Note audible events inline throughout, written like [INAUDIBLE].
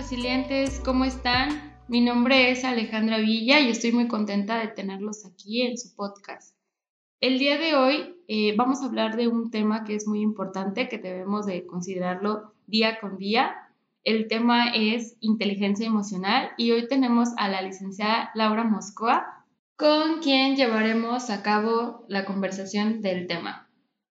resilientes, ¿cómo están? Mi nombre es Alejandra Villa y estoy muy contenta de tenerlos aquí en su podcast. El día de hoy eh, vamos a hablar de un tema que es muy importante, que debemos de considerarlo día con día. El tema es inteligencia emocional y hoy tenemos a la licenciada Laura Moscoa, con quien llevaremos a cabo la conversación del tema.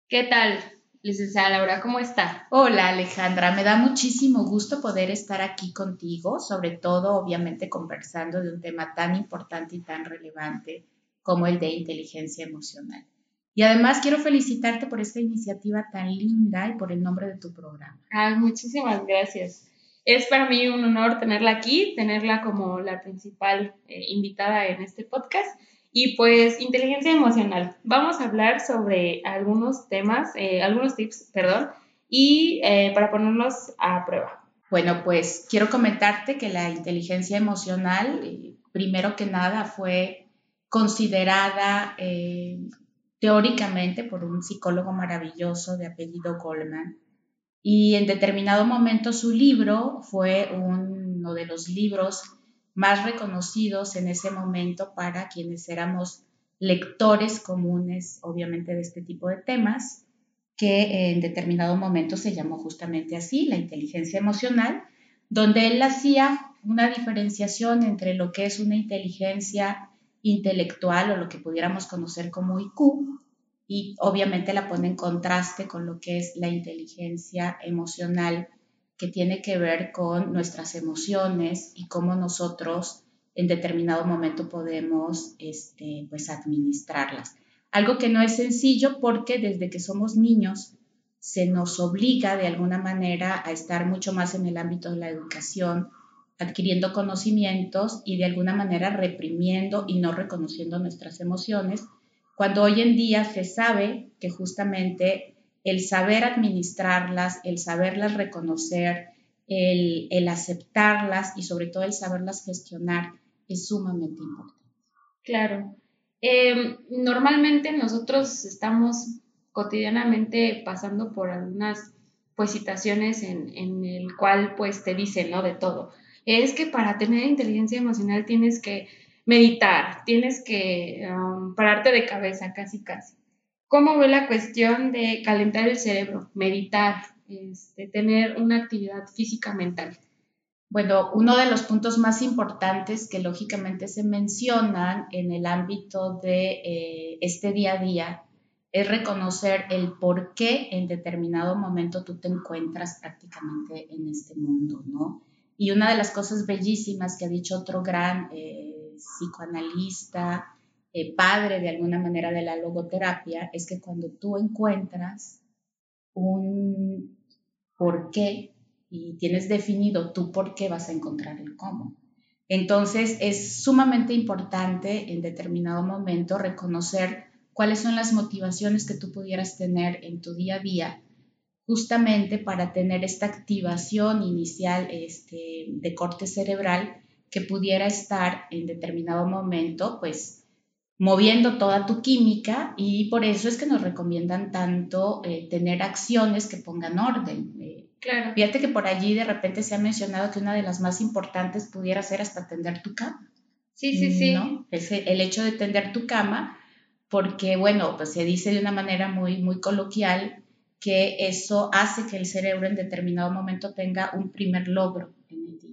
¿Qué tal? Licenciada Laura, ¿cómo está? Hola Alejandra, me da muchísimo gusto poder estar aquí contigo, sobre todo obviamente conversando de un tema tan importante y tan relevante como el de inteligencia emocional. Y además quiero felicitarte por esta iniciativa tan linda y por el nombre de tu programa. Ay, muchísimas gracias. Es para mí un honor tenerla aquí, tenerla como la principal eh, invitada en este podcast y pues inteligencia emocional. Vamos a hablar sobre algunos temas, eh, algunos tips, perdón, y eh, para ponerlos a prueba. Bueno, pues quiero comentarte que la inteligencia emocional, eh, primero que nada, fue considerada teóricamente por un psicólogo maravilloso de apellido Goldman. Y en determinado momento su libro fue uno de los libros más reconocidos en ese momento para quienes éramos lectores comunes, obviamente, de este tipo de temas, que en determinado momento se llamó justamente así, la inteligencia emocional, donde él hacía una diferenciación entre lo que es una inteligencia intelectual o lo que pudiéramos conocer como IQ, y obviamente la pone en contraste con lo que es la inteligencia emocional que tiene que ver con nuestras emociones y cómo nosotros en determinado momento podemos este, pues administrarlas. Algo que no es sencillo porque desde que somos niños se nos obliga de alguna manera a estar mucho más en el ámbito de la educación, adquiriendo conocimientos y de alguna manera reprimiendo y no reconociendo nuestras emociones, cuando hoy en día se sabe que justamente el saber administrarlas, el saberlas reconocer, el, aceptarlas y sobre todo el saberlas gestionar es sumamente importante. Claro. Em, normalmente nosotros estamos cotidianamente pasando por algunas pues situaciones en, en, el cual pues te dicen, ¿no? De todo. Es que para tener inteligencia emocional tienes que meditar, tienes que pararte de cabeza casi casi. ¿Cómo ve la cuestión de calentar el cerebro, meditar, este, tener una actividad física mental? Bueno, uno de los puntos más importantes que lógicamente se mencionan en el ámbito de eh, este día a día es reconocer el por qué en determinado momento tú te encuentras prácticamente en este mundo, ¿no? Y una de las cosas bellísimas que ha dicho otro gran eh, psicoanalista, eh, padre de alguna manera de la logoterapia es que cuando tú encuentras un por qué y tienes definido tú por qué vas a encontrar el cómo. Entonces es sumamente importante en determinado momento reconocer cuáles son las motivaciones que tú pudieras tener en tu día a día justamente para tener esta activación inicial este, de corte cerebral que pudiera estar en determinado momento pues moviendo toda tu química y por eso es que nos recomiendan tanto eh, tener acciones que pongan orden. Eh, claro. Fíjate que por allí de repente se ha mencionado que una de las más importantes pudiera ser hasta tender tu cama. Sí, sí, sí. ¿no? Es el hecho de tender tu cama, porque bueno, pues se dice de una manera muy, muy coloquial que eso hace que el cerebro en determinado momento tenga un primer logro en el día.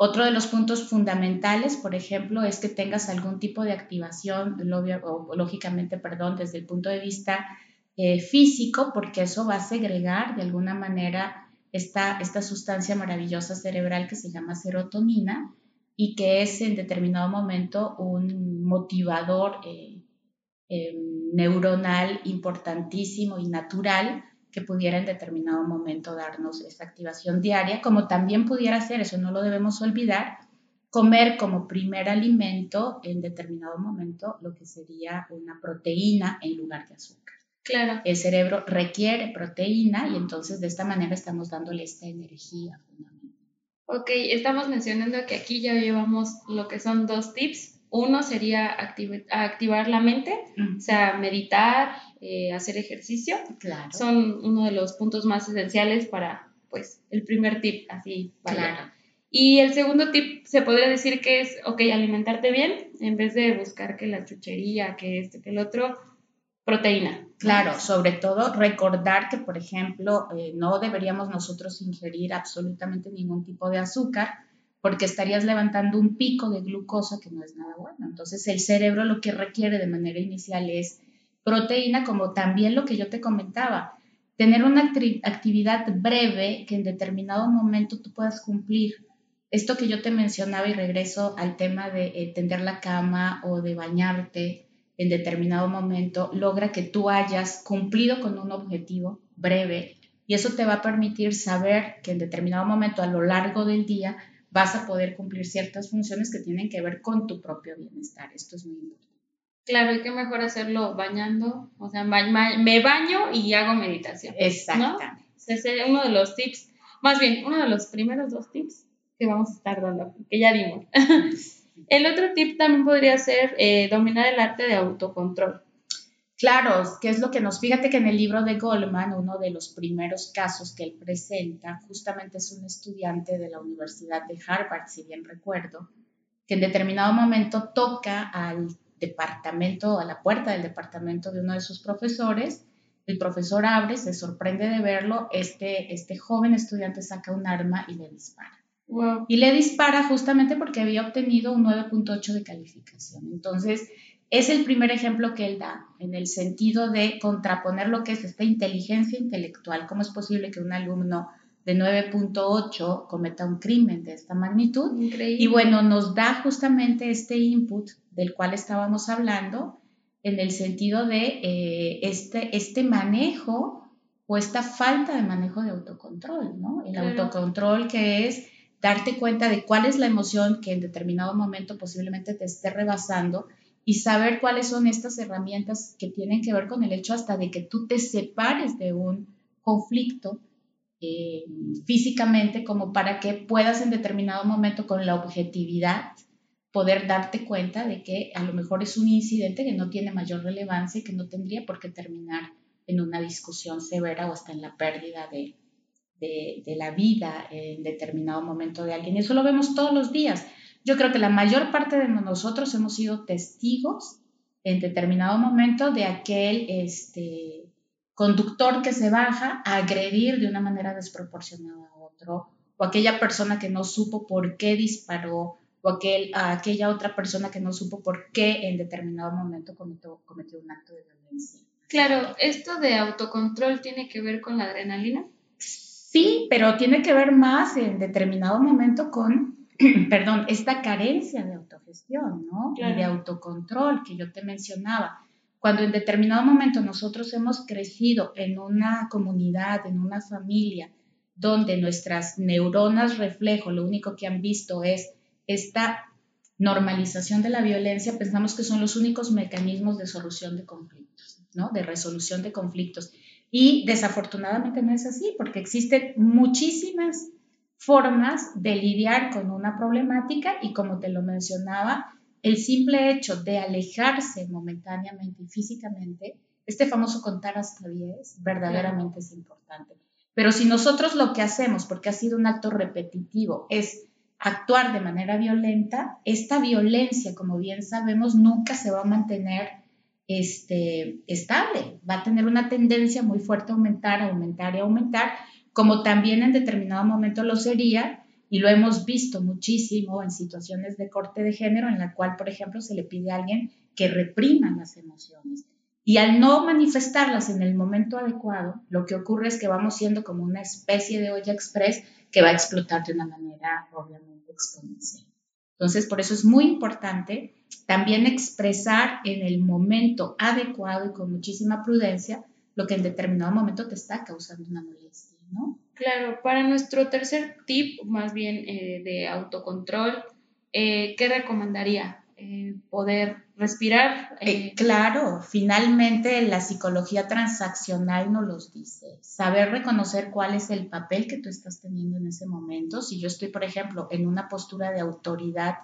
Otro de los puntos fundamentales, por ejemplo, es que tengas algún tipo de activación, lógicamente, perdón, desde el punto de vista eh, físico, porque eso va a segregar de alguna manera esta, esta sustancia maravillosa cerebral que se llama serotonina y que es en determinado momento un motivador eh, eh, neuronal importantísimo y natural que pudiera en determinado momento darnos esa activación diaria, como también pudiera ser, eso no lo debemos olvidar, comer como primer alimento en determinado momento lo que sería una proteína en lugar de azúcar. Claro. El cerebro requiere proteína y entonces de esta manera estamos dándole esta energía fundamental. Ok, estamos mencionando que aquí ya llevamos lo que son dos tips uno sería activar la mente, o sea, meditar, eh, hacer ejercicio. Claro. Son uno de los puntos más esenciales para, pues, el primer tip, así. Claro. Y el segundo tip se podría decir que es, ok, alimentarte bien, en vez de buscar que la chuchería, que este, que el otro, proteína. Claro, sobre todo recordar que, por ejemplo, eh, no deberíamos nosotros ingerir absolutamente ningún tipo de azúcar porque estarías levantando un pico de glucosa que no es nada bueno. Entonces el cerebro lo que requiere de manera inicial es proteína, como también lo que yo te comentaba, tener una actividad breve que en determinado momento tú puedas cumplir esto que yo te mencionaba y regreso al tema de eh, tender la cama o de bañarte en determinado momento, logra que tú hayas cumplido con un objetivo breve y eso te va a permitir saber que en determinado momento a lo largo del día vas a poder cumplir ciertas funciones que tienen que ver con tu propio bienestar. Esto es muy importante. Claro, y qué mejor hacerlo bañando, o sea, me baño y hago meditación. Exactamente. Ese es uno de los tips, más bien, uno de los primeros dos tips que vamos a estar dando, que ya dimos. [LAUGHS] el otro tip también podría ser eh, dominar el arte de autocontrol. Claro, que es lo que nos, fíjate que en el libro de Goldman, uno de los primeros casos que él presenta, justamente es un estudiante de la Universidad de Harvard, si bien recuerdo, que en determinado momento toca al departamento, a la puerta del departamento de uno de sus profesores, el profesor abre, se sorprende de verlo, este, este joven estudiante saca un arma y le dispara. Y le dispara justamente porque había obtenido un 9.8 de calificación. Entonces, es el primer ejemplo que él da en el sentido de contraponer lo que es esta inteligencia intelectual. ¿Cómo es posible que un alumno de 9.8 cometa un crimen de esta magnitud? Increíble. Y bueno, nos da justamente este input del cual estábamos hablando en el sentido de eh, este, este manejo o esta falta de manejo de autocontrol, ¿no? El autocontrol que es darte cuenta de cuál es la emoción que en determinado momento posiblemente te esté rebasando y saber cuáles son estas herramientas que tienen que ver con el hecho hasta de que tú te separes de un conflicto eh, físicamente como para que puedas en determinado momento con la objetividad poder darte cuenta de que a lo mejor es un incidente que no tiene mayor relevancia y que no tendría por qué terminar en una discusión severa o hasta en la pérdida de, de, la vida en determinado momento de alguien. Eso lo vemos todos los días. Yo creo que la mayor parte de nosotros hemos sido testigos en determinado momento de aquel este, conductor que se baja a agredir de una manera desproporcionada a otro, o aquella persona que no supo por qué disparó, o aquel, a aquella otra persona que no supo por qué en determinado momento cometió, cometió un acto de violencia. Claro, ¿esto de autocontrol tiene que ver con la adrenalina? Sí, pero tiene que ver más en determinado momento con, [CLEARS THROAT] perdón, esta carencia de autogestión, ¿no? Y de autocontrol que yo te mencionaba. Cuando en determinado momento nosotros hemos crecido en una comunidad, en una familia, donde nuestras neuronas reflejo lo único que han visto es esta normalización de la violencia, pensamos que son los únicos mecanismos de solución de conflictos, ¿no? De resolución de conflictos. Y desafortunadamente no es así, porque existen muchísimas formas de lidiar con una problemática y como te lo mencionaba, el simple hecho de alejarse momentáneamente y físicamente, este famoso contar hasta 10, verdaderamente es importante. Pero si nosotros lo que hacemos, porque ha sido un acto repetitivo, es actuar de manera violenta, esta violencia, como bien sabemos, nunca se va a mantener este, estable, va a tener una tendencia muy fuerte a aumentar, aumentar y aumentar, como también en determinado momento lo sería, y lo hemos visto muchísimo en situaciones de corte de género, en la cual, por ejemplo, se le pide a alguien que reprima las emociones. Y al no manifestarlas en el momento adecuado, lo que ocurre es que vamos siendo como una especie de olla express que va a explotar de una manera obviamente exponencial. Entonces, por eso es muy importante también expresar en el momento adecuado y con muchísima prudencia lo que en determinado momento te está causando una molestia, ¿no? Claro, para nuestro tercer tip, más bien eh, de autocontrol, eh, ¿qué recomendaría? Eh, poder respirar. claro, finalmente la psicología transaccional nos los dice. Saber reconocer cuál es el papel que tú estás teniendo en ese momento. Si yo estoy, por ejemplo, en una postura de autoridad,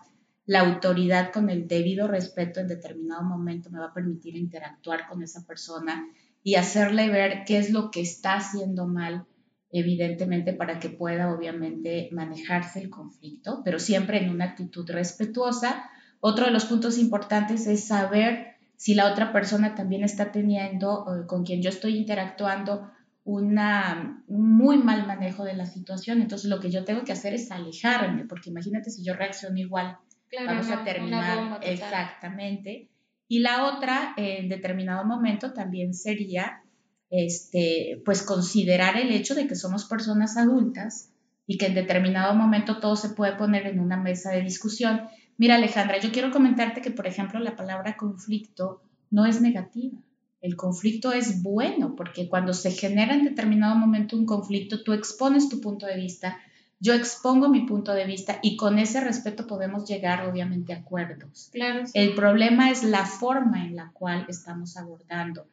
la autoridad con el debido respeto en determinado momento me va a permitir interactuar con esa persona y hacerle ver qué es lo que está haciendo mal evidentemente para que pueda obviamente manejarse el conflicto, pero siempre en una actitud respetuosa. Otro de los puntos importantes es saber si la otra persona también está teniendo, eh, con quien yo estoy interactuando, una, un muy mal manejo de la situación. Entonces lo que yo tengo que hacer es alejarme, porque imagínate si yo reacciono igual, vamos a terminar exactamente. Y la otra, en determinado momento, también sería, este, pues considerar el hecho de que somos personas adultas y que en determinado momento todo se puede poner en una mesa de discusión. Mira, Alejandra, yo quiero comentarte que, por ejemplo, la palabra conflicto no es negativa. El conflicto es bueno porque cuando se genera en determinado momento un conflicto, tú expones tu punto de vista, yo expongo mi punto de vista y con ese respeto podemos llegar obviamente a acuerdos. Claro. El problema es la forma en la cual estamos abordando.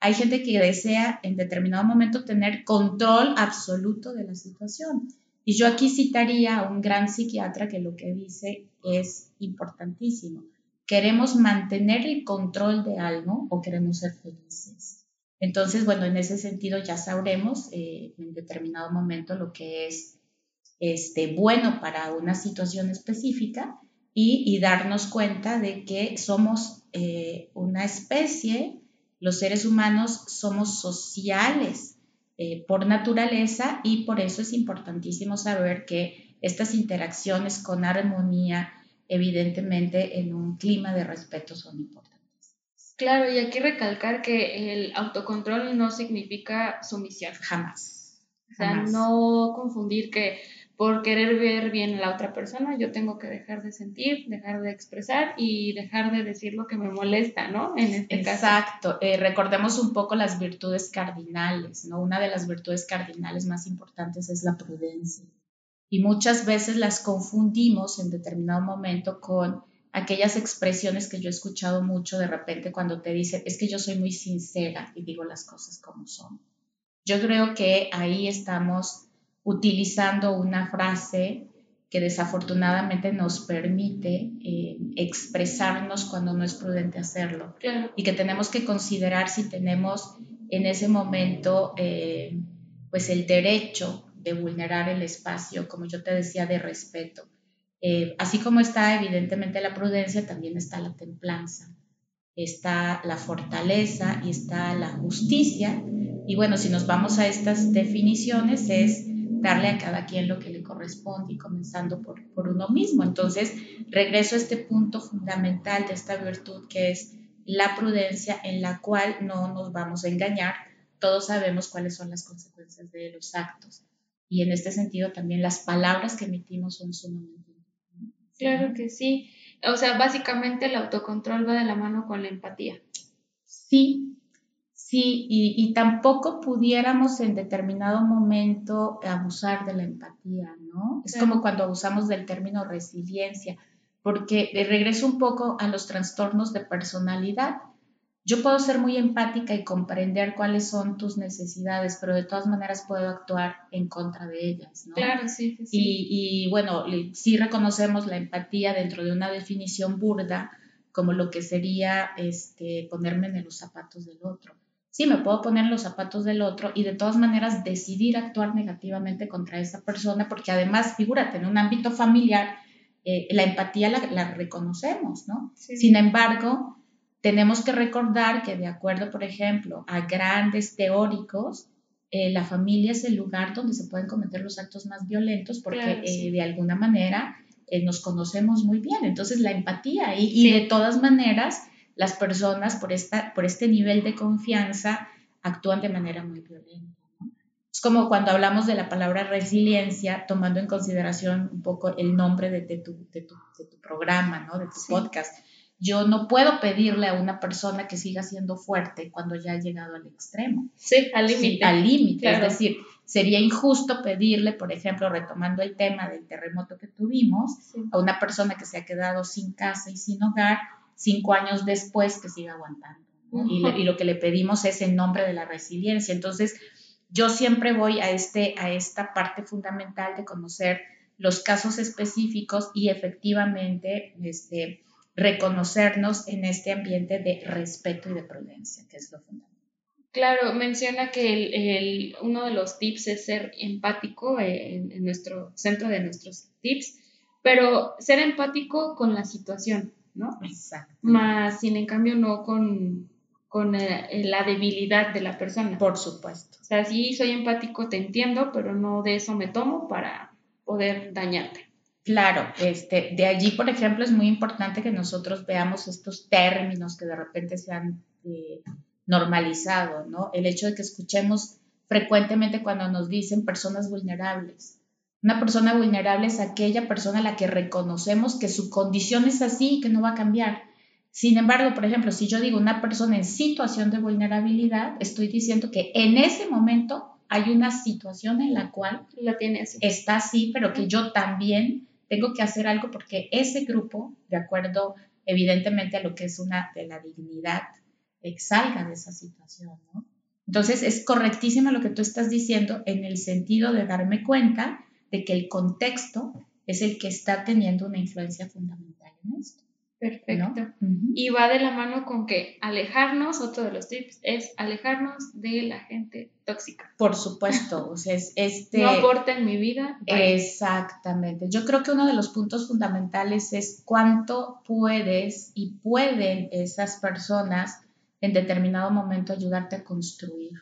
Hay gente que desea en determinado momento tener control absoluto de la situación. Y yo aquí citaría a un gran psiquiatra que lo que dice es importantísimo ¿Queremos mantener el control de algo o queremos ser felices? Entonces, bueno, en ese sentido ya sabremos eh, en determinado momento lo que es este, bueno para una situación específica y, darnos cuenta de que somos eh, una especie, los seres humanos somos sociales eh, por naturaleza y por eso es importantísimo saber que estas interacciones con armonía, evidentemente en un clima de respeto son importantes. Claro, y aquí recalcar que el autocontrol no significa sumisión. Jamás. O sea, no confundir que por querer ver bien a la otra persona, yo tengo que dejar de sentir, dejar de expresar y dejar de decir lo que me molesta, ¿no? En este Exacto. Eh, recordemos un poco las virtudes cardinales, ¿no? Una de las virtudes cardinales más importantes es la prudencia y muchas veces las confundimos en determinado momento con aquellas expresiones que yo he escuchado mucho de repente cuando te dicen, es que yo soy muy sincera y digo las cosas como son. Yo creo que ahí estamos utilizando una frase que desafortunadamente nos permite eh, expresarnos cuando no es prudente hacerlo y que tenemos que considerar si tenemos en ese momento eh, pues el derecho de vulnerar el espacio, como yo te decía, de respeto. Eh, así como está evidentemente la prudencia, también está la templanza, está la fortaleza y está la justicia. Y bueno, si nos vamos a estas definiciones es darle a cada quien lo que le corresponde y comenzando por, por uno mismo. Entonces, regreso a este punto fundamental de esta virtud que es la prudencia en la cual no nos vamos a engañar. Todos sabemos cuáles son las consecuencias de los actos y en este sentido también las palabras que emitimos son sumamente importantes. Claro que sí. O sea, básicamente el autocontrol va de la mano con la empatía. Sí, sí, y, y tampoco pudiéramos en determinado momento abusar de la empatía, ¿no? Es como cuando abusamos del término resiliencia, porque regreso un poco a los trastornos de personalidad yo puedo ser muy empática y comprender cuáles son tus necesidades, pero de todas maneras puedo actuar en contra de ellas, ¿no? Claro, sí. sí. Y, y, bueno, sí reconocemos la empatía dentro de una definición burda, como lo que sería este, ponerme en los zapatos del otro. Sí, me puedo poner en los zapatos del otro y de todas maneras decidir actuar negativamente contra esa persona, porque además, figúrate, en un ámbito familiar, eh, la empatía la, la reconocemos, ¿no? Sin embargo, tenemos que recordar que de acuerdo, por ejemplo, a grandes teóricos, eh, la familia es el lugar donde se pueden cometer los actos más violentos porque eh, de alguna manera nos conocemos muy bien. Entonces la empatía y, y, de todas maneras las personas por, esta, por este nivel de confianza actúan de manera muy violenta. Es como cuando hablamos de la palabra resiliencia, tomando en consideración un poco el nombre de, de, tu, de, tu, de tu, programa, ¿no? de tu podcast yo no puedo pedirle a una persona que siga siendo fuerte cuando ya ha llegado al extremo. Sí, al límite. al límite. Es decir, sería injusto pedirle, por ejemplo, retomando el tema del terremoto que tuvimos, a una persona que se ha quedado sin casa y sin hogar cinco años después que siga aguantando. y, y, lo que le pedimos es en nombre de la resiliencia. Entonces, yo siempre voy a, este, a esta parte fundamental de conocer los casos específicos y efectivamente, este, reconocernos en este ambiente de respeto y de prudencia, que es lo fundamental. Claro, menciona que el, uno de los tips es ser empático eh, en, nuestro centro de nuestros tips, pero ser empático con la situación, ¿no? Exacto. Más, sin en cambio, no con, con eh, la debilidad de la persona. Por supuesto. O sea, sí soy empático, te entiendo, pero no de eso me tomo para poder dañarte. Claro, este, de allí, por ejemplo, es muy importante que nosotros veamos estos términos que de repente se han eh, normalizado, ¿no? El hecho de que escuchemos frecuentemente cuando nos dicen personas vulnerables. Una persona vulnerable es aquella persona a la que reconocemos que su condición es así y que no va a cambiar. Sin embargo, por ejemplo, si yo digo una persona en situación de vulnerabilidad, estoy diciendo que en ese momento hay una situación en la cual la tiene así. está así, pero que yo también tengo que hacer algo porque ese grupo, de acuerdo evidentemente a lo que es una de la dignidad salga de esa situación, ¿no? Entonces es correctísimo lo que tú estás diciendo en el sentido de darme cuenta de que el contexto es el que está teniendo una influencia fundamental en esto. Perfecto. Y va de la mano con que alejarnos, otro de los tips es alejarnos de la gente tóxica. Por supuesto, o sea, es este... No aporta en mi vida. Exactamente. Yo creo que uno de los puntos fundamentales es cuánto puedes y pueden esas personas en determinado momento ayudarte a construir,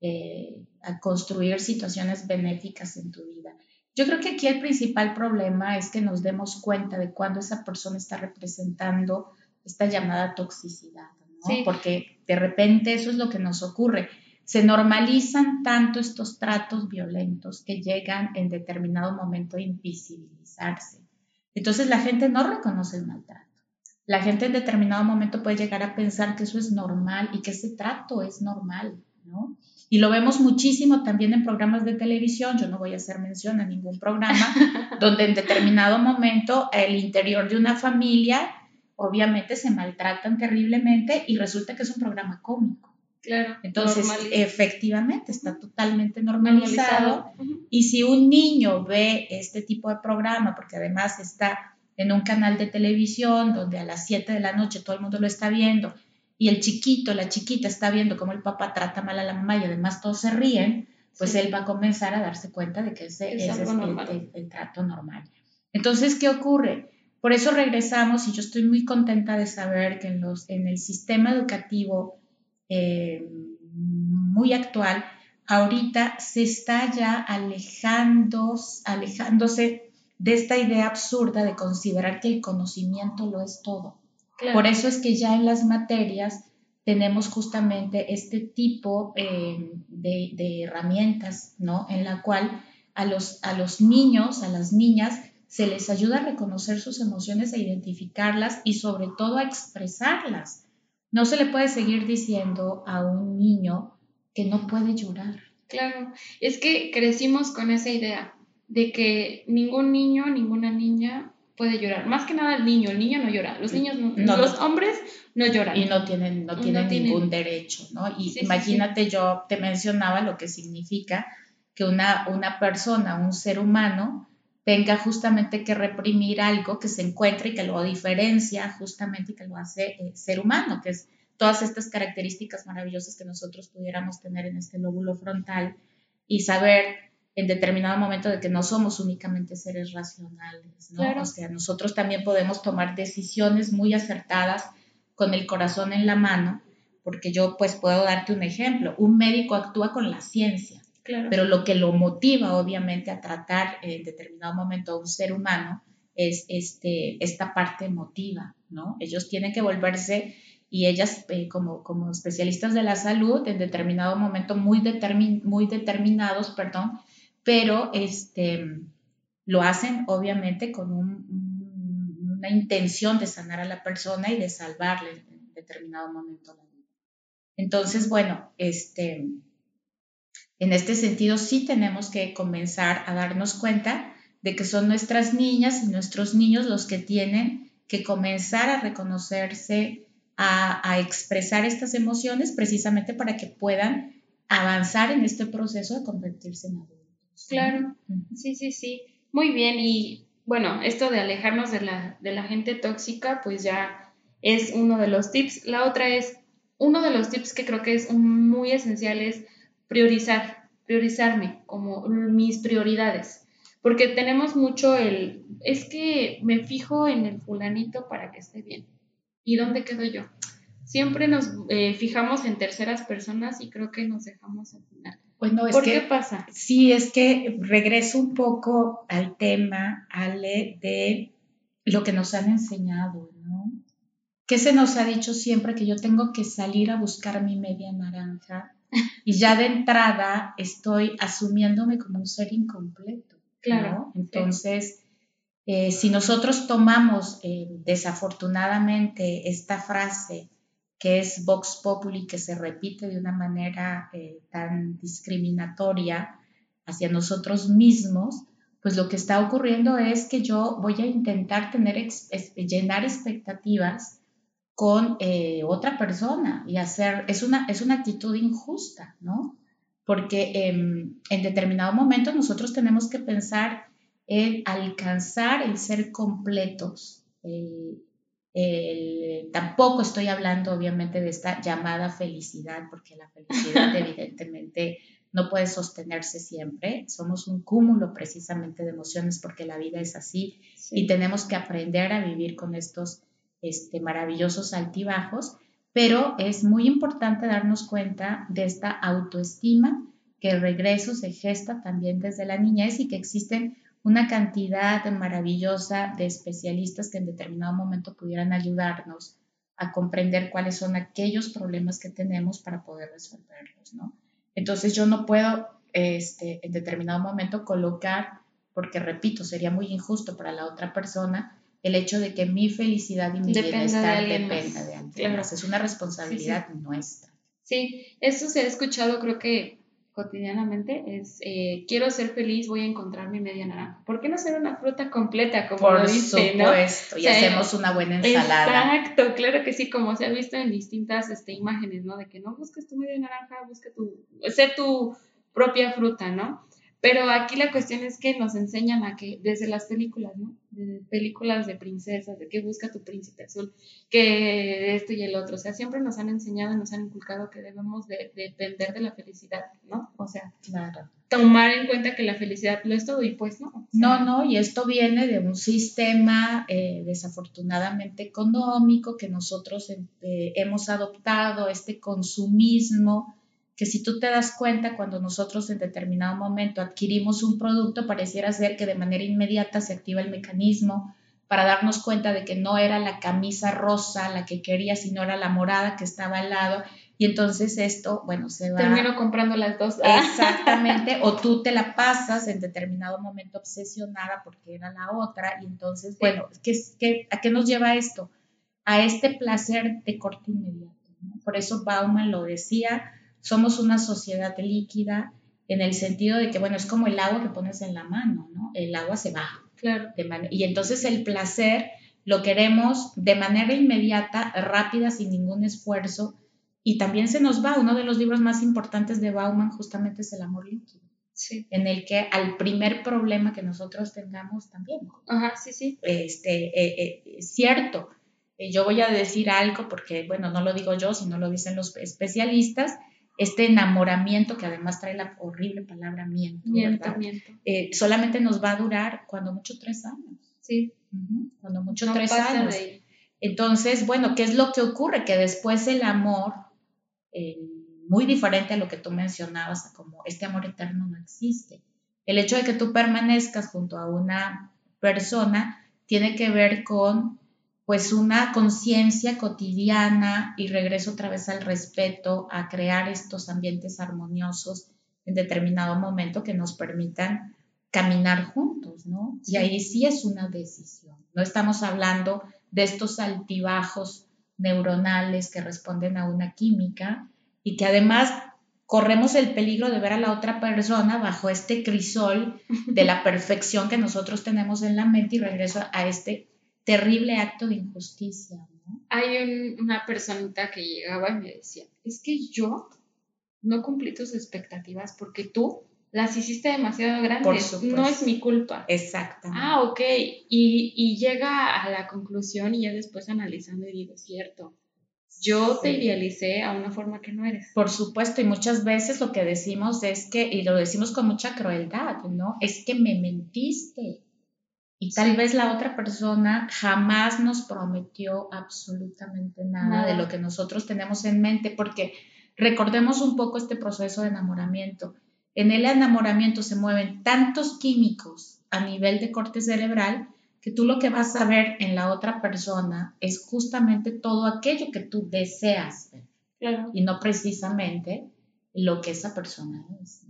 eh, a construir situaciones benéficas en tu vida. Yo creo que aquí el principal problema es que nos demos cuenta de cuando esa persona está representando esta llamada toxicidad, ¿no? Porque de repente eso es lo que nos ocurre. Se normalizan tanto estos tratos violentos que llegan en determinado momento a invisibilizarse. Entonces la gente no reconoce el maltrato la gente en determinado momento puede llegar a pensar que eso es normal y que ese trato es normal, ¿no? Y lo vemos muchísimo también en programas de televisión, yo no voy a hacer mención a ningún programa, [LAUGHS] donde en determinado momento el interior de una familia obviamente se maltratan terriblemente y resulta que es un programa cómico. Claro. Entonces, efectivamente, está totalmente normalizado. Y si un niño ve este tipo de programa, porque además está en un canal de televisión donde a las 7 de la noche todo el mundo lo está viendo y el chiquito, la chiquita está viendo cómo el papá trata mal a la mamá y además todos se ríen, pues él va a comenzar a darse cuenta de que ese, es, el, trato normal. Entonces, ¿qué ocurre? Por eso regresamos y yo estoy muy contenta de saber que en, los, en el sistema educativo eh, muy actual, ahorita se está ya alejando, alejándose de esta idea absurda de considerar que el conocimiento lo es todo. Por eso es que ya en las materias tenemos justamente este tipo eh, de, herramientas, ¿no? En la cual a los, a los niños, a las niñas, se les ayuda a reconocer sus emociones, a identificarlas y sobre todo a expresarlas. No se le puede seguir diciendo a un niño que no puede llorar. Claro, es que crecimos con esa idea de que ningún niño, ninguna niña puede llorar. Más que nada el niño, el niño no llora. Los niños, no, los hombres no lloran. Y no tienen, no tienen ningún derecho, ¿no? Y imagínate, yo te mencionaba lo que significa que una, una persona, un ser humano, tenga justamente que reprimir algo que se encuentra y que lo diferencia justamente y que lo hace eh, ser humano, que es todas estas características maravillosas que nosotros pudiéramos tener en este lóbulo frontal y saber en determinado momento de que no somos únicamente seres racionales, ¿no? O sea, nosotros también podemos tomar decisiones muy acertadas con el corazón en la mano, porque yo pues puedo darte un ejemplo, un médico actúa con la ciencia, pero lo que lo motiva obviamente a tratar en determinado momento a un ser humano es este, esta parte emotiva, ¿no? Ellos tienen que volverse y ellas eh, como, como especialistas de la salud en determinado momento muy, muy determinados, perdón, pero este, lo hacen obviamente con una intención de sanar a la persona y de salvarle en determinado momento la vida. Entonces, bueno, este, en este sentido sí tenemos que comenzar a darnos cuenta de que son nuestras niñas y nuestros niños los que tienen que comenzar a reconocerse, a, a expresar estas emociones precisamente para que puedan avanzar en este proceso de convertirse en adultos. Claro, sí, sí, sí. Muy bien, y bueno, esto de alejarnos de la, de la gente tóxica, pues ya es uno de los tips. La otra es uno de los tips que creo que es muy esencial es priorizar, priorizarme como mis prioridades. Porque tenemos mucho el, es que me fijo en el fulanito para que esté bien. ¿Y dónde quedo yo? Siempre nos eh, fijamos en terceras personas y creo que nos dejamos al final. Bueno, es ¿Por que, qué pasa? Sí, es que regreso un poco al tema, Ale, de lo que nos han enseñado, ¿no? ¿Qué se nos ha dicho siempre que yo tengo que salir a buscar mi media naranja [LAUGHS] y ya de entrada estoy asumiéndome como un ser incompleto. Claro. Entonces, eh, si nosotros tomamos eh, desafortunadamente esta frase que es Vox Populi, que se repite de una manera eh, tan discriminatoria hacia nosotros mismos, pues lo que está ocurriendo es que yo voy a intentar tener llenar expectativas con eh, otra persona y hacer, es una, es una actitud injusta, ¿no? Porque em, en determinado momento nosotros tenemos que pensar en alcanzar el ser completos. Tampoco estoy hablando obviamente de esta llamada felicidad, porque la felicidad [LAUGHS] evidentemente no puede sostenerse siempre. Somos un cúmulo precisamente de emociones porque la vida es así y tenemos que aprender a vivir con estos este, maravillosos altibajos, pero es muy importante darnos cuenta de esta autoestima que el regreso se gesta también desde la niñez y que existen una cantidad maravillosa de especialistas que en determinado momento pudieran ayudarnos a comprender cuáles son aquellos problemas que tenemos para poder resolverlos, ¿no? Entonces yo no puedo este, en determinado momento colocar, porque repito, sería muy injusto para la otra persona, el hecho de que mi felicidad y mi bienestar dependa de alguien más. Es una responsabilidad nuestra. Sí, eso se ha escuchado creo que cotidianamente, es eh, quiero ser feliz, voy a encontrar mi media naranja. ¿Por qué no ser una fruta completa como Por lo dice, supuesto, y hacemos una buena ensalada. Exacto, claro que sí, como se ha visto en distintas este, imágenes, ¿no? De que no busques tu media naranja, busca tu, ser tu propia fruta, ¿no? Pero aquí la cuestión es que nos enseñan a que desde las películas, ¿no? Películas de princesas, de que busca tu príncipe azul, que esto y el otro. O sea, siempre nos han enseñado y nos han inculcado que debemos de, depender de la felicidad, ¿no? O sea, claro. tomar en cuenta que la felicidad lo es todo y pues no. no, no, y esto viene de un sistema eh, desafortunadamente económico que nosotros eh, hemos adoptado, este consumismo que si tú te das cuenta cuando nosotros en determinado momento adquirimos un producto, pareciera ser que de manera inmediata se activa el mecanismo para darnos cuenta de que no era la camisa rosa la que quería, sino era la morada que estaba al lado. Y entonces esto, bueno, se va... Termino comprando las dos. [LAUGHS] Exactamente, o tú te la pasas en determinado momento obsesionada porque era la otra. Y entonces, bueno, ¿qué, qué, a qué nos lleva esto? A este placer de corte inmediato. Por eso Bauman lo decía, somos una sociedad líquida en el sentido de que, bueno, es como el agua que pones en la mano, ¿no? El agua se baja. Claro. y entonces el placer lo queremos de manera inmediata, rápida, sin ningún esfuerzo. Y también se nos va. Uno de los libros más importantes de Bauman justamente es El amor líquido. Sí. En el que al primer problema que nosotros tengamos también. Ajá, sí, sí. Este, eh, eh, cierto. Eh, yo voy a decir algo porque, bueno, no lo digo yo, sino lo dicen los especialistas este enamoramiento que además trae la horrible palabra miento, ¿verdad? Eh, solamente nos va a durar cuando mucho tres años. Sí. Cuando mucho tres años. Entonces, bueno, ¿qué es lo que ocurre? Que después el amor, eh, muy diferente a lo que tú mencionabas, como este amor eterno no existe. El hecho de que tú permanezcas junto a una persona tiene que ver con pues una conciencia cotidiana y regreso otra vez al respeto, a crear estos ambientes armoniosos en determinado momento que nos permitan caminar juntos, ¿no? Y ahí sí es una decisión. No estamos hablando de estos altibajos neuronales que responden a una química y que además corremos el peligro de ver a la otra persona bajo este crisol de la [LAUGHS] perfección que nosotros tenemos en la mente y regreso a este terrible acto de injusticia. ¿no? Hay una personita que llegaba y me decía, es que yo no cumplí tus expectativas porque tú las hiciste demasiado grandes, no es mi culpa. Exactamente. Ah, ok, y, y, llega a la conclusión y ya después analizando y digo, cierto, yo te idealicé a una forma que no eres. Por supuesto, y muchas veces lo que decimos es que, y lo decimos con mucha crueldad, ¿no? Es que me mentiste. Y tal vez la otra persona jamás nos prometió absolutamente nada, de lo que nosotros tenemos en mente, porque recordemos un poco este proceso de enamoramiento. En el enamoramiento se mueven tantos químicos a nivel de corte cerebral que tú lo que vas a ver en la otra persona es justamente todo aquello que tú deseas ver y no precisamente lo que esa persona es.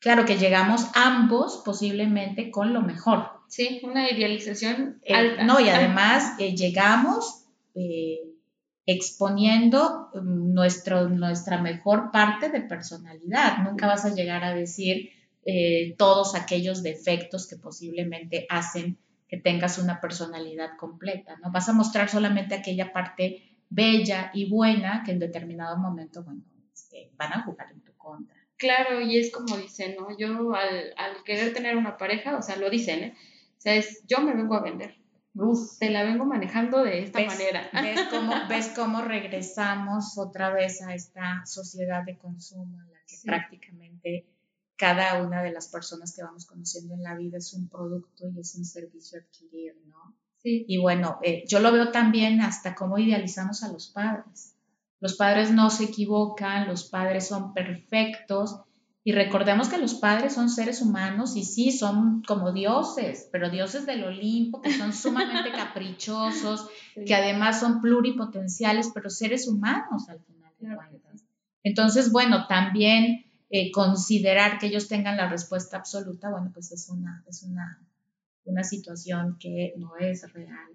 Claro que llegamos ambos posiblemente con lo mejor. Sí, una idealización eh, alta. No, y además eh, llegamos eh, exponiendo mm, nuestro, nuestra mejor parte de personalidad. Nunca vas a llegar a decir todos aquellos defectos que posiblemente hacen que tengas una personalidad completa, ¿no? Vas a mostrar solamente aquella parte bella y buena que en determinado momento, bueno, este, van a jugar en tu contra. Claro, y es como dicen, ¿no? Yo al, al, querer tener una pareja, o sea, lo dicen, ¿eh? O sea, es, yo me vengo a vender. Uf, te la vengo manejando de esta manera. [LAUGHS] ¿ves cómo, ¿Ves cómo regresamos otra vez a esta sociedad de consumo en la que prácticamente cada una de las personas que vamos conociendo en la vida es un producto y es un servicio a adquirir, ¿no? Sí. Y bueno, eh, yo lo veo también hasta cómo idealizamos a los padres. Los padres no se equivocan, los padres son perfectos y recordemos que los padres son seres humanos y sí, son como dioses, pero dioses del Olimpo, que son sumamente [LAUGHS] caprichosos, que además son pluripotenciales, pero seres humanos al final de cuentas. Entonces, bueno, también eh, considerar que ellos tengan la respuesta absoluta, bueno, pues es una, es una, una situación que no es real.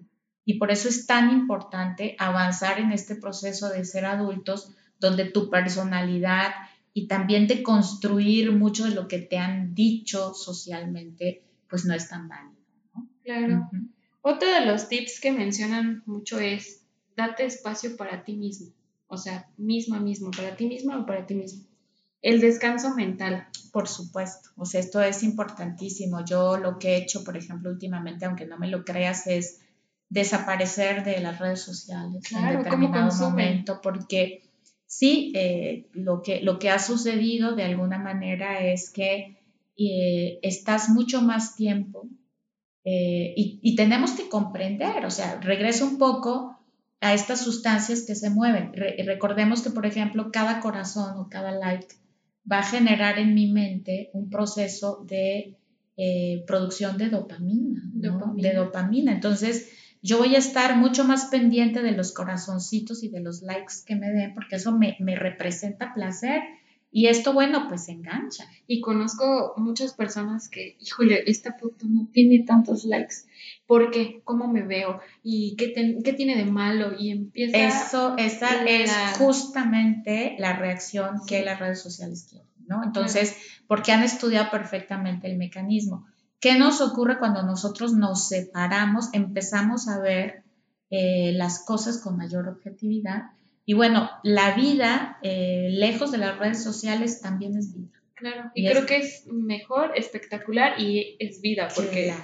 Y por eso es tan importante avanzar en este proceso de ser adultos, donde tu personalidad y también de construir mucho de lo que te han dicho socialmente, pues no es tan válido. ¿no? Claro. Otro de los tips que mencionan mucho es date espacio para ti mismo. O sea, misma, mismo, para ti misma o para ti mismo. El descanso mental. Por supuesto, o sea, esto es importantísimo. Yo lo que he hecho, por ejemplo, últimamente, aunque no me lo creas, es desaparecer de las redes sociales en determinado momento, porque sí, eh, lo, que, lo que ha sucedido de alguna manera es que eh, estás mucho más tiempo eh, y, y, tenemos que comprender, o sea, regreso un poco a estas sustancias que se mueven. recordemos que, por ejemplo, cada corazón o cada like va a generar en mi mente un proceso de producción de dopamina, de dopamina. Entonces, yo voy a estar mucho más pendiente de los corazoncitos y de los likes que me den, porque eso me, me representa placer. Y esto, bueno, pues engancha. Y conozco muchas personas que, híjole, esta foto no tiene tantos likes. ¿Por qué? ¿Cómo me veo? ¿Y qué, qué tiene de malo? Y empieza... Eso, esa es justamente la reacción que las redes sociales quieren, ¿no? Entonces, porque han estudiado perfectamente el mecanismo. ¿Qué nos ocurre cuando nosotros nos separamos, empezamos a ver eh, las cosas con mayor objetividad? Y bueno, la vida, eh, lejos de las redes sociales, también es vida. Claro, y, creo que es mejor, espectacular y es vida, porque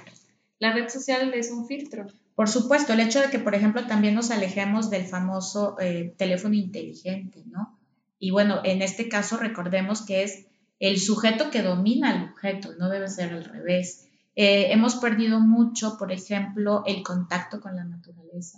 la red social es un filtro. Por supuesto, el hecho de que, por ejemplo, también nos alejemos del famoso eh, teléfono inteligente, ¿no? Y bueno, en este caso recordemos que es el sujeto que domina al objeto, no debe ser al revés. Eh, hemos perdido mucho, por ejemplo, el contacto con la naturaleza.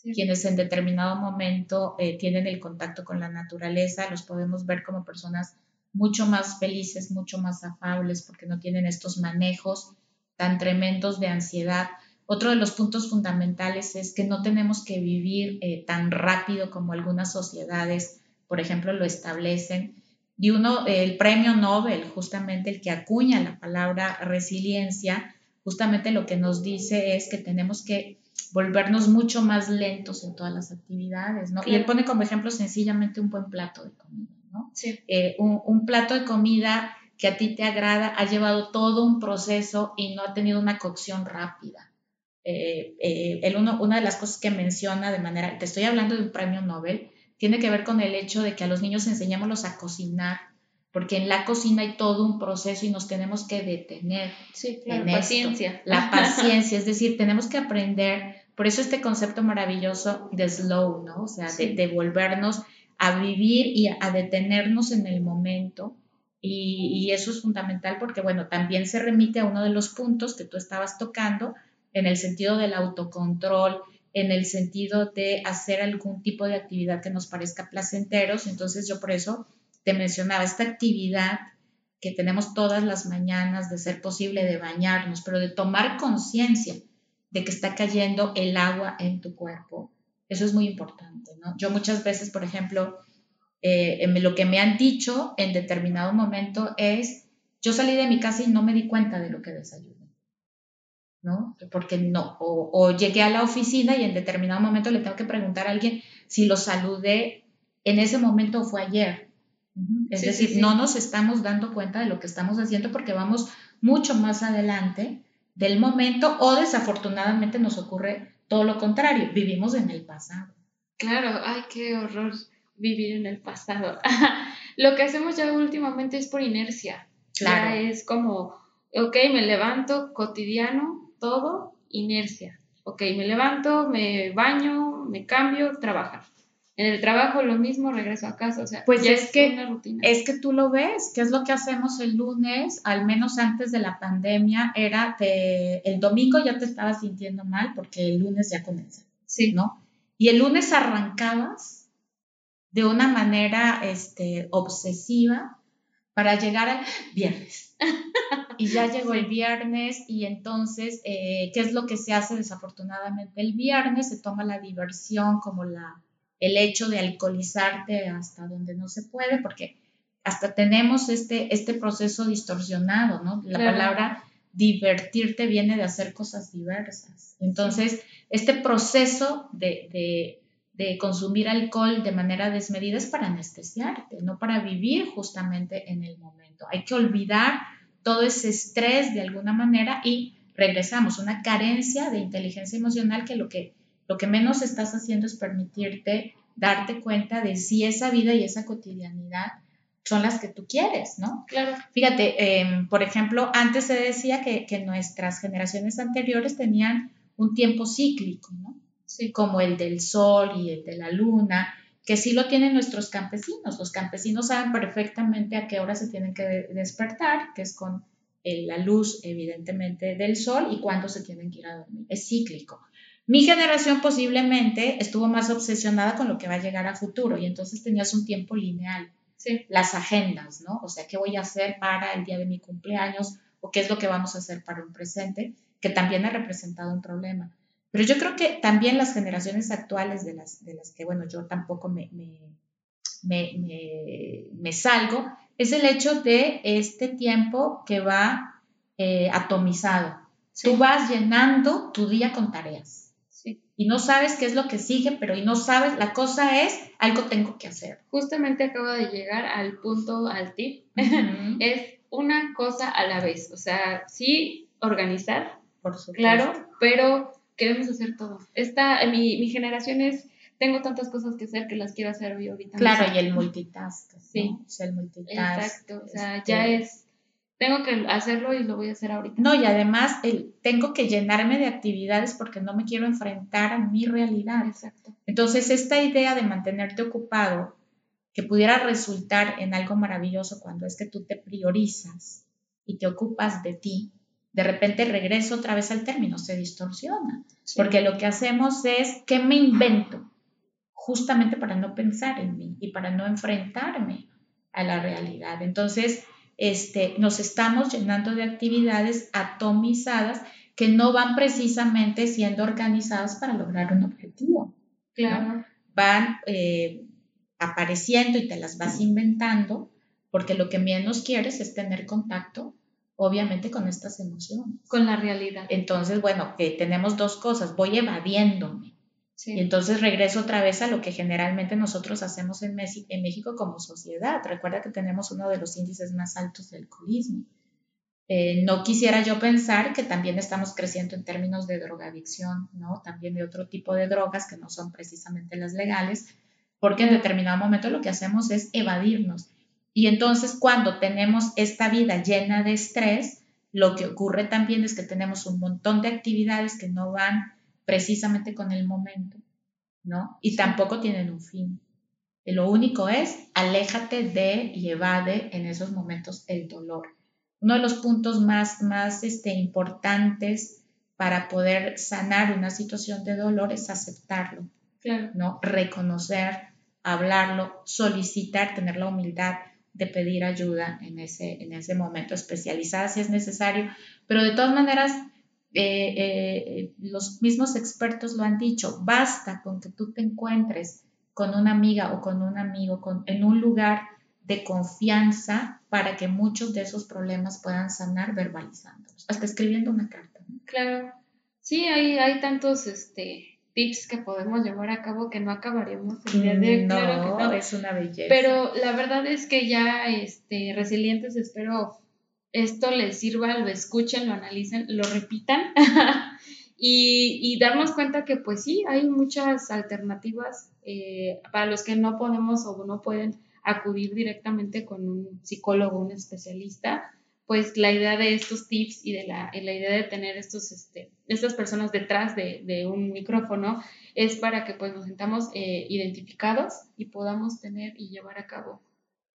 Quienes en determinado momento eh, tienen el contacto con la naturaleza, los podemos ver como personas mucho más felices, mucho más afables, porque no tienen estos manejos tan tremendos de ansiedad. Otro de los puntos fundamentales es que no tenemos que vivir eh, tan rápido como algunas sociedades, por ejemplo, lo establecen. Y uno, el premio Nobel, justamente el que acuña la palabra resiliencia, justamente lo que nos dice es que tenemos que volvernos mucho más lentos en todas las actividades, ¿no? Y él pone como ejemplo sencillamente un buen plato de comida, ¿no? Sí. Eh, un, un, plato de comida que a ti te agrada ha llevado todo un proceso y no ha tenido una cocción rápida. Eh, eh, uno, una de las cosas que menciona de manera, te estoy hablando de un premio Nobel, tiene que ver con el hecho de que a los niños enseñémoslos a cocinar, porque en la cocina hay todo un proceso y nos tenemos que detener. Sí, claro, paciencia. La [LAUGHS] paciencia, es decir, tenemos que aprender Por eso este concepto maravilloso de slow, ¿no? O sea, de, volvernos a vivir y a, detenernos en el momento. Y, y, eso es fundamental porque, bueno, también se remite a uno de los puntos que tú estabas tocando en el sentido del autocontrol, en el sentido de hacer algún tipo de actividad que nos parezca placenteros. Entonces yo por eso te mencionaba esta actividad que tenemos todas las mañanas de ser posible de bañarnos, pero de tomar conciencia de que está cayendo el agua en tu cuerpo. Eso es muy importante. Yo muchas veces, por ejemplo, eh, lo que me han dicho en determinado momento es, yo salí de mi casa y no me di cuenta de lo que desayuné, ¿no? Porque no, o, llegué a la oficina y en determinado momento le tengo que preguntar a alguien si lo saludé en ese momento o fue ayer, es decir, no nos estamos dando cuenta de lo que estamos haciendo porque vamos mucho más adelante del momento o desafortunadamente nos ocurre todo lo contrario, vivimos en el pasado. Claro, ay, qué horror vivir en el pasado. [LAUGHS] lo que hacemos ya últimamente es por inercia. Claro. Ya es como, ok, me levanto cotidiano, todo, inercia. Ok, me levanto, me baño, me cambio, trabajar. En el trabajo lo mismo, regreso a casa, o sea, pues es, que una rutina. es que tú lo ves, ¿qué es lo que hacemos el lunes? Al menos antes de la pandemia era de, el domingo ya te estabas sintiendo mal porque el lunes ya comienza, sí, ¿no? Y el lunes arrancabas de una manera este, obsesiva para llegar al viernes. [LAUGHS] Y ya llegó el viernes y entonces, eh, ¿qué es lo que se hace desafortunadamente el viernes? Se toma la diversión como la el hecho de alcoholizarte hasta donde no se puede, porque hasta tenemos este, este proceso distorsionado, ¿no? La palabra divertirte viene de hacer cosas diversas. Entonces, este proceso de, de, consumir alcohol de manera desmedida es para anestesiarte, no para vivir justamente en el momento. Hay que olvidar todo ese estrés de alguna manera y regresamos, una carencia de inteligencia emocional que lo que lo que menos estás haciendo es permitirte darte cuenta de si esa vida y esa cotidianidad son las que tú quieres, ¿no? Claro. Fíjate, em, por ejemplo, antes se decía que, nuestras generaciones anteriores tenían un tiempo cíclico, ¿no? Sí. Como el del sol y el de la luna, que sí lo tienen nuestros campesinos. Los campesinos saben perfectamente a qué hora se tienen que despertar, que es con eh, la luz, evidentemente, del sol y cuándo se tienen que ir a dormir. Es cíclico. Mi generación posiblemente estuvo más obsesionada con lo que va a llegar a futuro y entonces tenías un tiempo lineal. Sí. Las agendas, ¿no? O sea, ¿qué voy a hacer para el día de mi cumpleaños? ¿O qué es lo que vamos a hacer para un presente? Que también ha representado un problema. Pero yo creo que también las generaciones actuales de las, de las que, bueno, yo tampoco me, me, salgo, es el hecho de este tiempo que va eh, atomizado. Tú vas llenando tu día con tareas y no sabes qué es lo que sigue, pero y no sabes, la cosa es, algo tengo que hacer. Justamente acabo de llegar al punto, al tip, [LAUGHS] es una cosa a la vez, o sea, sí organizar, por supuesto. claro, pero queremos hacer todo. Esta, mi, mi generación es, tengo tantas cosas que hacer que las quiero hacer hoy ahorita. Claro, y el multitask. Sí. el multitask. Exacto, o sea, este, ya es tengo que hacerlo y lo voy a hacer ahorita. No, y además el, tengo que llenarme de actividades porque no me quiero enfrentar a mi realidad. Exacto. Entonces, esta idea de mantenerte ocupado, que pudiera resultar en algo maravilloso cuando es que tú te priorizas y te ocupas de ti, de repente regreso otra vez al término, se distorsiona. Porque lo que hacemos es, ¿qué me invento? Justamente para no pensar en mí y para no enfrentarme a la realidad. Entonces, este, nos estamos llenando de actividades atomizadas que no van precisamente siendo organizadas para lograr un objetivo. Claro. Van eh, apareciendo y te las vas inventando porque lo que menos quieres es tener contacto, obviamente, con estas emociones. Con la realidad. Entonces, bueno, que tenemos dos cosas. Voy evadiéndome y entonces regreso otra vez a lo que generalmente nosotros hacemos en, en México como sociedad. Recuerda que tenemos uno de los índices más altos del alcoholismo. Eh, no quisiera yo pensar que también estamos creciendo en términos de drogadicción, ¿no? También de otro tipo de drogas que no son precisamente las legales, porque en determinado momento lo que hacemos es evadirnos. Y entonces cuando tenemos esta vida llena de estrés, lo que ocurre también es que tenemos un montón de actividades que no van precisamente con el momento, ¿no? Y tampoco tienen un fin. Lo único es, aléjate de y evade en esos momentos el dolor. Uno de los puntos más, más este, importantes para poder sanar una situación de dolor es aceptarlo, ¿no? Reconocer, hablarlo, solicitar, tener la humildad de pedir ayuda en ese, en ese momento, especializada si es necesario, pero de todas maneras, eh, eh, los mismos expertos lo han dicho, basta con que tú te encuentres con una amiga o con un amigo con, en un lugar de confianza para que muchos de esos problemas puedan sanar verbalizándolos, hasta escribiendo una carta. Claro, sí, hay, hay tantos este, tips que podemos llevar a cabo que no acabaremos el día de no, claro que no, es una belleza. Pero la verdad es que ya este, resilientes espero esto les sirva, lo escuchen, lo analicen, lo repitan. [LAUGHS] Y, y, darnos cuenta que pues sí, hay muchas alternativas eh, para los que no podemos o no pueden acudir directamente con un psicólogo, un especialista, pues la idea de estos tips y de la, la idea de tener estos, este, estas personas detrás de, de, un micrófono es para que pues nos sentamos eh, identificados y podamos tener y llevar a cabo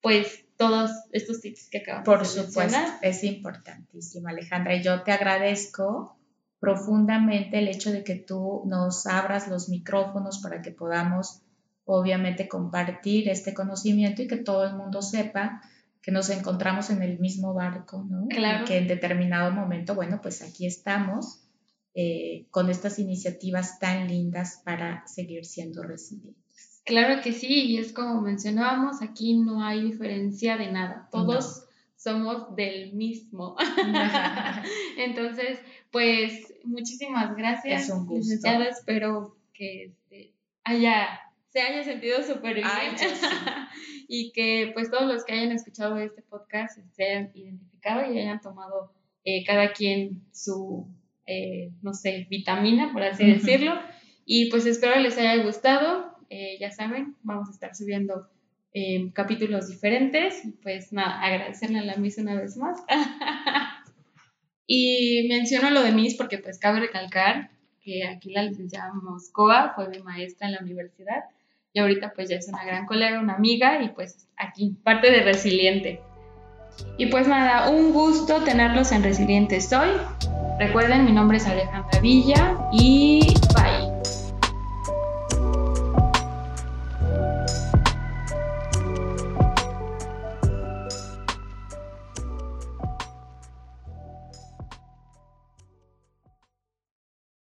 pues todos estos tips que acabamos Por supuesto, es importantísimo Alejandra y yo te agradezco profundamente el hecho de que tú nos abras los micrófonos para que podamos obviamente compartir este conocimiento y que todo el mundo sepa que nos encontramos en el mismo barco, ¿no? Claro. Y que en determinado momento, bueno, pues aquí estamos eh, con estas iniciativas tan lindas para seguir siendo resilientes. Claro que sí, y es como mencionábamos, aquí no hay diferencia de nada, todos somos del mismo. [LAUGHS] Entonces, pues muchísimas gracias. Es un gusto. espero que este, haya se haya sentido súper bien [LAUGHS] y que pues todos los que hayan escuchado este podcast se hayan identificado y hayan tomado eh, cada quien su, eh, no sé, vitamina, por así decirlo. Y pues espero les haya gustado. Eh, ya saben, vamos a estar subiendo capítulos diferentes. Pues nada, agradecerle a la Miss una vez más. [LAUGHS] y menciono lo de Miss porque pues cabe recalcar que aquí la licenciada Moscoa fue mi maestra en la universidad y ahorita pues ya es una gran colega, una amiga y pues aquí parte de Resiliente. Y pues nada, un gusto tenerlos en Resiliente Soy. Recuerden, mi nombre es Alejandra Villa y